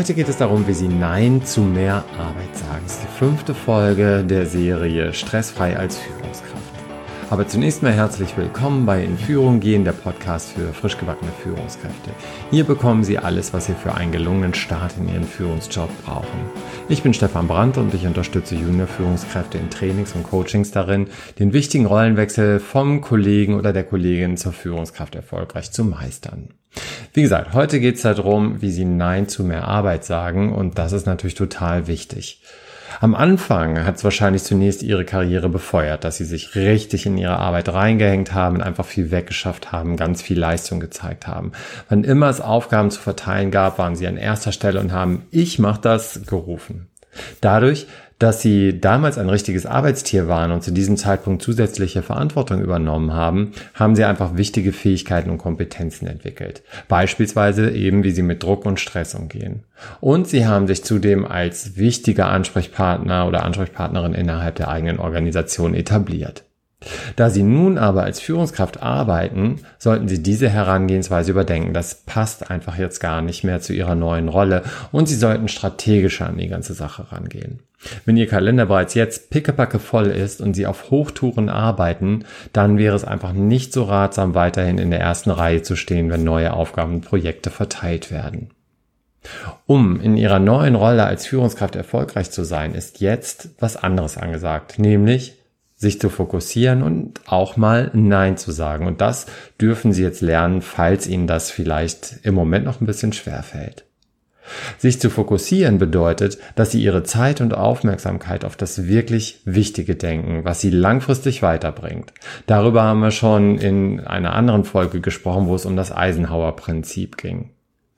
Heute geht es darum, wie Sie Nein zu mehr Arbeit sagen. Das ist die fünfte Folge der Serie Stressfrei als Führungskraft. Aber zunächst mal herzlich willkommen bei In Führung gehen, der Podcast für frisch gebackene Führungskräfte. Hier bekommen Sie alles, was Sie für einen gelungenen Start in Ihren Führungsjob brauchen. Ich bin Stefan Brandt und ich unterstütze Junior-Führungskräfte in Trainings und Coachings darin, den wichtigen Rollenwechsel vom Kollegen oder der Kollegin zur Führungskraft erfolgreich zu meistern. Wie gesagt, heute geht es darum, wie Sie Nein zu mehr Arbeit sagen und das ist natürlich total wichtig. Am Anfang hat es wahrscheinlich zunächst ihre Karriere befeuert, dass sie sich richtig in ihre Arbeit reingehängt haben, einfach viel weggeschafft haben, ganz viel Leistung gezeigt haben. Wann immer es Aufgaben zu verteilen gab, waren sie an erster Stelle und haben Ich mach das gerufen. Dadurch dass sie damals ein richtiges Arbeitstier waren und zu diesem Zeitpunkt zusätzliche Verantwortung übernommen haben, haben sie einfach wichtige Fähigkeiten und Kompetenzen entwickelt. Beispielsweise eben, wie sie mit Druck und Stress umgehen. Und sie haben sich zudem als wichtiger Ansprechpartner oder Ansprechpartnerin innerhalb der eigenen Organisation etabliert. Da Sie nun aber als Führungskraft arbeiten, sollten Sie diese Herangehensweise überdenken. Das passt einfach jetzt gar nicht mehr zu Ihrer neuen Rolle und Sie sollten strategischer an die ganze Sache rangehen. Wenn Ihr Kalender bereits jetzt pickepacke voll ist und Sie auf Hochtouren arbeiten, dann wäre es einfach nicht so ratsam, weiterhin in der ersten Reihe zu stehen, wenn neue Aufgaben und Projekte verteilt werden. Um in Ihrer neuen Rolle als Führungskraft erfolgreich zu sein, ist jetzt was anderes angesagt, nämlich sich zu fokussieren und auch mal Nein zu sagen. Und das dürfen Sie jetzt lernen, falls Ihnen das vielleicht im Moment noch ein bisschen schwer fällt. Sich zu fokussieren bedeutet, dass Sie Ihre Zeit und Aufmerksamkeit auf das wirklich Wichtige denken, was Sie langfristig weiterbringt. Darüber haben wir schon in einer anderen Folge gesprochen, wo es um das Eisenhower-Prinzip ging.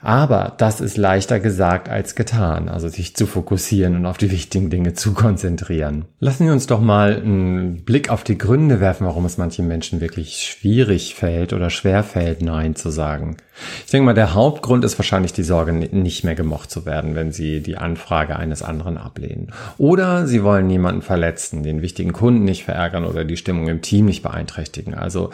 Aber das ist leichter gesagt als getan, also sich zu fokussieren und auf die wichtigen Dinge zu konzentrieren. Lassen wir uns doch mal einen Blick auf die Gründe werfen, warum es manchen Menschen wirklich schwierig fällt oder schwer fällt, Nein zu sagen. Ich denke mal, der Hauptgrund ist wahrscheinlich die Sorge, nicht mehr gemocht zu werden, wenn sie die Anfrage eines anderen ablehnen. Oder sie wollen niemanden verletzen, den wichtigen Kunden nicht verärgern oder die Stimmung im Team nicht beeinträchtigen. Also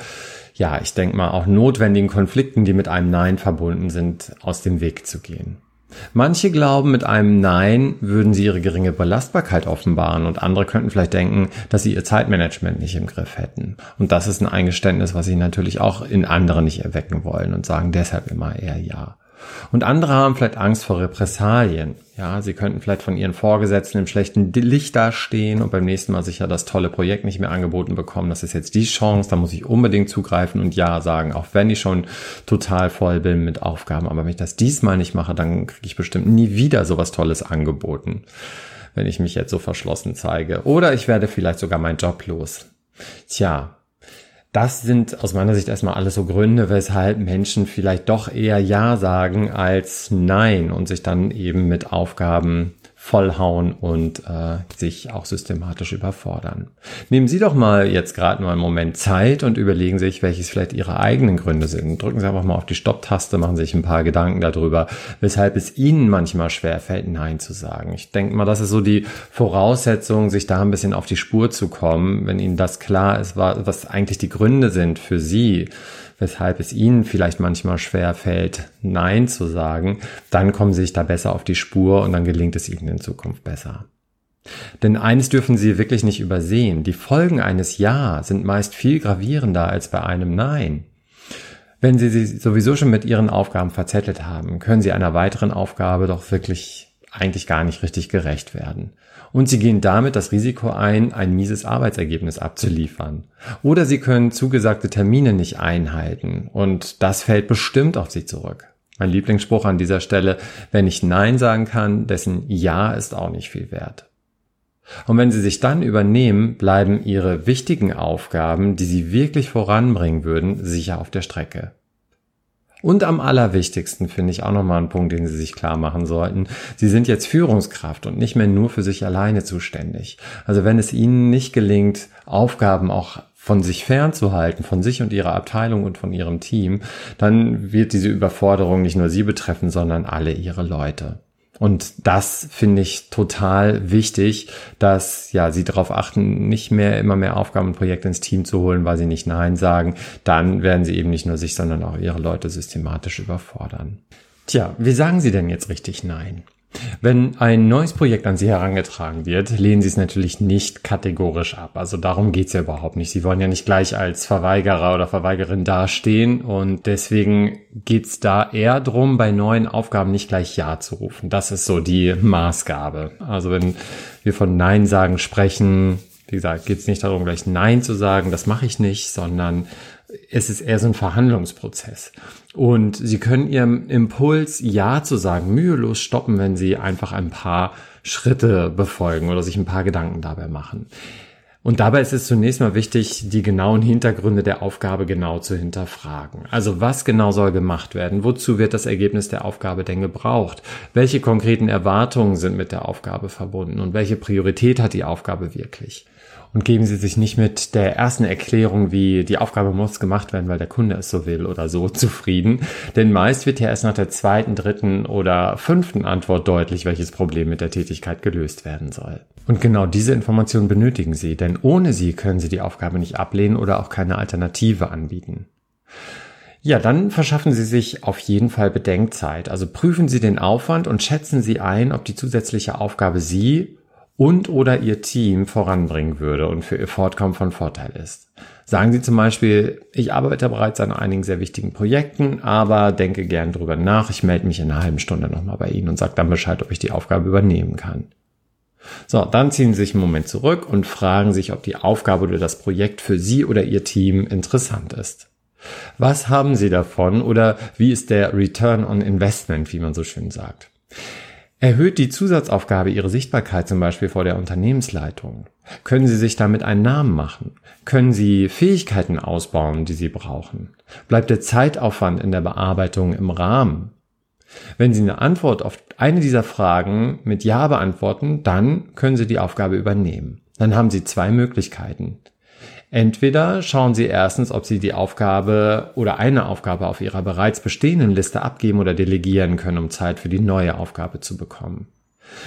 ja, ich denke mal, auch notwendigen Konflikten, die mit einem Nein verbunden sind, aus dem Weg zu gehen. Manche glauben, mit einem Nein würden sie ihre geringe Belastbarkeit offenbaren und andere könnten vielleicht denken, dass sie ihr Zeitmanagement nicht im Griff hätten. Und das ist ein Eingeständnis, was sie natürlich auch in anderen nicht erwecken wollen und sagen deshalb immer eher Ja. Und andere haben vielleicht Angst vor Repressalien. Ja, sie könnten vielleicht von ihren Vorgesetzten im schlechten Licht dastehen und beim nächsten Mal sicher das tolle Projekt nicht mehr angeboten bekommen. Das ist jetzt die Chance, da muss ich unbedingt zugreifen und Ja sagen, auch wenn ich schon total voll bin mit Aufgaben. Aber wenn ich das diesmal nicht mache, dann kriege ich bestimmt nie wieder sowas Tolles angeboten, wenn ich mich jetzt so verschlossen zeige. Oder ich werde vielleicht sogar meinen Job los. Tja, das sind aus meiner Sicht erstmal alles so Gründe, weshalb Menschen vielleicht doch eher Ja sagen als Nein und sich dann eben mit Aufgaben vollhauen und äh, sich auch systematisch überfordern. Nehmen Sie doch mal jetzt gerade mal einen Moment Zeit und überlegen sich, welches vielleicht Ihre eigenen Gründe sind. Drücken Sie einfach mal auf die Stopptaste, machen sich ein paar Gedanken darüber, weshalb es Ihnen manchmal schwer fällt, Nein zu sagen. Ich denke mal, das ist so die Voraussetzung, sich da ein bisschen auf die Spur zu kommen, wenn Ihnen das klar ist, was eigentlich die Gründe sind für Sie weshalb es ihnen vielleicht manchmal schwer fällt, Nein zu sagen, dann kommen sie sich da besser auf die Spur und dann gelingt es ihnen in Zukunft besser. Denn eines dürfen Sie wirklich nicht übersehen. Die Folgen eines Ja sind meist viel gravierender als bei einem Nein. Wenn Sie sich sowieso schon mit Ihren Aufgaben verzettelt haben, können Sie einer weiteren Aufgabe doch wirklich eigentlich gar nicht richtig gerecht werden. Und sie gehen damit das Risiko ein, ein mieses Arbeitsergebnis abzuliefern. Oder sie können zugesagte Termine nicht einhalten und das fällt bestimmt auf sie zurück. Mein Lieblingsspruch an dieser Stelle, wenn ich Nein sagen kann, dessen Ja ist auch nicht viel wert. Und wenn sie sich dann übernehmen, bleiben ihre wichtigen Aufgaben, die sie wirklich voranbringen würden, sicher auf der Strecke. Und am allerwichtigsten finde ich auch nochmal einen Punkt, den Sie sich klar machen sollten. Sie sind jetzt Führungskraft und nicht mehr nur für sich alleine zuständig. Also wenn es Ihnen nicht gelingt, Aufgaben auch von sich fernzuhalten, von sich und ihrer Abteilung und von ihrem Team, dann wird diese Überforderung nicht nur Sie betreffen, sondern alle Ihre Leute. Und das finde ich total wichtig, dass ja sie darauf achten, nicht mehr immer mehr Aufgaben und Projekte ins Team zu holen, weil sie nicht Nein sagen. Dann werden sie eben nicht nur sich, sondern auch ihre Leute systematisch überfordern. Tja, wie sagen Sie denn jetzt richtig Nein? Wenn ein neues Projekt an Sie herangetragen wird, lehnen Sie es natürlich nicht kategorisch ab. Also darum geht's ja überhaupt nicht. Sie wollen ja nicht gleich als Verweigerer oder Verweigerin dastehen und deswegen geht's da eher drum, bei neuen Aufgaben nicht gleich Ja zu rufen. Das ist so die Maßgabe. Also wenn wir von Nein sagen sprechen, wie gesagt, geht's nicht darum, gleich Nein zu sagen, das mache ich nicht, sondern es ist eher so ein Verhandlungsprozess. Und Sie können Ihrem Impuls Ja zu sagen mühelos stoppen, wenn Sie einfach ein paar Schritte befolgen oder sich ein paar Gedanken dabei machen. Und dabei ist es zunächst mal wichtig, die genauen Hintergründe der Aufgabe genau zu hinterfragen. Also was genau soll gemacht werden? Wozu wird das Ergebnis der Aufgabe denn gebraucht? Welche konkreten Erwartungen sind mit der Aufgabe verbunden? Und welche Priorität hat die Aufgabe wirklich? Und geben Sie sich nicht mit der ersten Erklärung, wie die Aufgabe muss gemacht werden, weil der Kunde es so will oder so zufrieden. Denn meist wird ja erst nach der zweiten, dritten oder fünften Antwort deutlich, welches Problem mit der Tätigkeit gelöst werden soll. Und genau diese Informationen benötigen Sie, denn ohne sie können Sie die Aufgabe nicht ablehnen oder auch keine Alternative anbieten. Ja, dann verschaffen Sie sich auf jeden Fall Bedenkzeit. Also prüfen Sie den Aufwand und schätzen Sie ein, ob die zusätzliche Aufgabe Sie und oder Ihr Team voranbringen würde und für Ihr Fortkommen von Vorteil ist. Sagen Sie zum Beispiel, ich arbeite bereits an einigen sehr wichtigen Projekten, aber denke gern drüber nach. Ich melde mich in einer halben Stunde nochmal bei Ihnen und sage dann Bescheid, ob ich die Aufgabe übernehmen kann. So, dann ziehen Sie sich einen Moment zurück und fragen sich, ob die Aufgabe oder das Projekt für Sie oder Ihr Team interessant ist. Was haben Sie davon oder wie ist der Return on Investment, wie man so schön sagt? Erhöht die Zusatzaufgabe Ihre Sichtbarkeit zum Beispiel vor der Unternehmensleitung? Können Sie sich damit einen Namen machen? Können Sie Fähigkeiten ausbauen, die Sie brauchen? Bleibt der Zeitaufwand in der Bearbeitung im Rahmen? Wenn Sie eine Antwort auf eine dieser Fragen mit Ja beantworten, dann können Sie die Aufgabe übernehmen. Dann haben Sie zwei Möglichkeiten. Entweder schauen Sie erstens, ob Sie die Aufgabe oder eine Aufgabe auf Ihrer bereits bestehenden Liste abgeben oder delegieren können, um Zeit für die neue Aufgabe zu bekommen.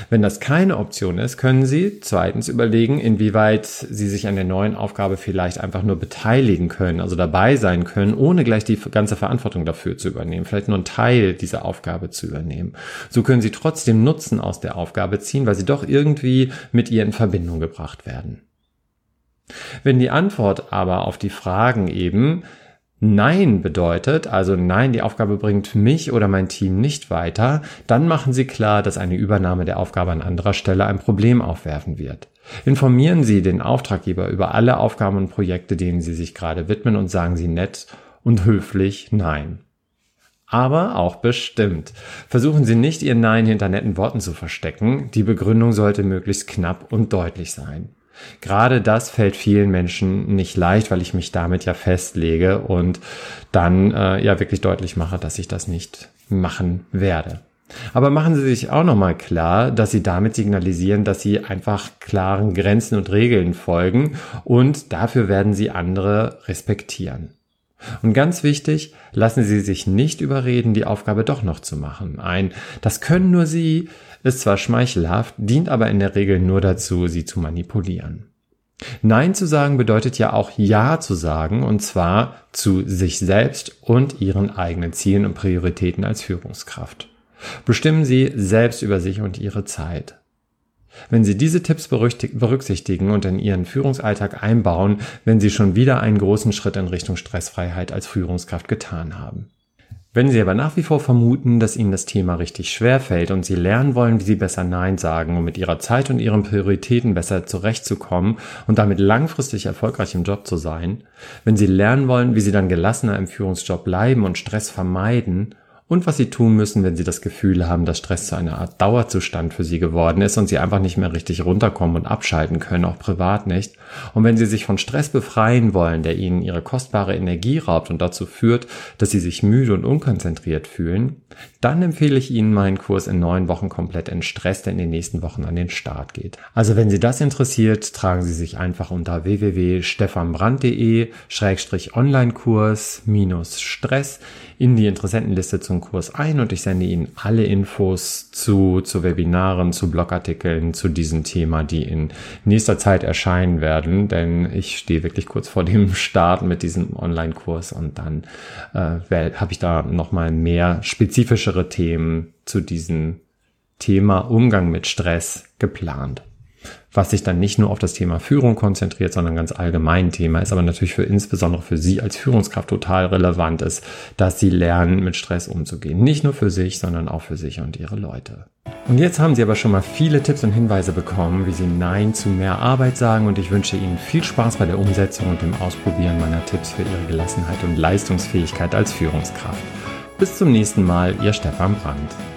Wenn das keine Option ist, können Sie zweitens überlegen, inwieweit Sie sich an der neuen Aufgabe vielleicht einfach nur beteiligen können, also dabei sein können, ohne gleich die ganze Verantwortung dafür zu übernehmen, vielleicht nur einen Teil dieser Aufgabe zu übernehmen. So können Sie trotzdem Nutzen aus der Aufgabe ziehen, weil Sie doch irgendwie mit ihr in Verbindung gebracht werden. Wenn die Antwort aber auf die Fragen eben Nein bedeutet, also nein, die Aufgabe bringt mich oder mein Team nicht weiter, dann machen Sie klar, dass eine Übernahme der Aufgabe an anderer Stelle ein Problem aufwerfen wird. Informieren Sie den Auftraggeber über alle Aufgaben und Projekte, denen Sie sich gerade widmen und sagen Sie nett und höflich Nein. Aber auch bestimmt. Versuchen Sie nicht, Ihr Nein hinter netten Worten zu verstecken. Die Begründung sollte möglichst knapp und deutlich sein. Gerade das fällt vielen Menschen nicht leicht, weil ich mich damit ja festlege und dann äh, ja wirklich deutlich mache, dass ich das nicht machen werde. Aber machen Sie sich auch nochmal klar, dass Sie damit signalisieren, dass Sie einfach klaren Grenzen und Regeln folgen und dafür werden Sie andere respektieren. Und ganz wichtig, lassen Sie sich nicht überreden, die Aufgabe doch noch zu machen. Ein, das können nur Sie, ist zwar schmeichelhaft, dient aber in der Regel nur dazu, Sie zu manipulieren. Nein zu sagen bedeutet ja auch Ja zu sagen, und zwar zu sich selbst und Ihren eigenen Zielen und Prioritäten als Führungskraft. Bestimmen Sie selbst über sich und Ihre Zeit. Wenn Sie diese Tipps berücksichtigen und in Ihren Führungsalltag einbauen, wenn Sie schon wieder einen großen Schritt in Richtung Stressfreiheit als Führungskraft getan haben. Wenn Sie aber nach wie vor vermuten, dass Ihnen das Thema richtig schwer fällt und Sie lernen wollen, wie Sie besser Nein sagen, um mit Ihrer Zeit und Ihren Prioritäten besser zurechtzukommen und damit langfristig erfolgreich im Job zu sein, wenn Sie lernen wollen, wie Sie dann gelassener im Führungsjob bleiben und Stress vermeiden und was sie tun müssen, wenn sie das Gefühl haben, dass Stress zu einer Art Dauerzustand für sie geworden ist und sie einfach nicht mehr richtig runterkommen und abschalten können, auch privat nicht. Und wenn sie sich von Stress befreien wollen, der ihnen ihre kostbare Energie raubt und dazu führt, dass sie sich müde und unkonzentriert fühlen, dann empfehle ich Ihnen meinen Kurs in neun Wochen komplett entstresst, der in den nächsten Wochen an den Start geht. Also wenn Sie das interessiert, tragen Sie sich einfach unter www.stefanbrand.de-online-Kurs-stress in die Interessentenliste zum Kurs ein und ich sende Ihnen alle Infos zu, zu Webinaren, zu Blogartikeln, zu diesem Thema, die in nächster Zeit erscheinen werden, denn ich stehe wirklich kurz vor dem Start mit diesem Online-Kurs und dann äh, habe ich da nochmal mehr spezifischere Themen zu diesen Thema Umgang mit Stress geplant was sich dann nicht nur auf das Thema Führung konzentriert, sondern ganz allgemein Thema ist, aber natürlich für insbesondere für Sie als Führungskraft total relevant ist, dass Sie lernen, mit Stress umzugehen. Nicht nur für sich, sondern auch für sich und Ihre Leute. Und jetzt haben Sie aber schon mal viele Tipps und Hinweise bekommen, wie Sie Nein zu mehr Arbeit sagen und ich wünsche Ihnen viel Spaß bei der Umsetzung und dem Ausprobieren meiner Tipps für Ihre Gelassenheit und Leistungsfähigkeit als Führungskraft. Bis zum nächsten Mal, Ihr Stefan Brandt.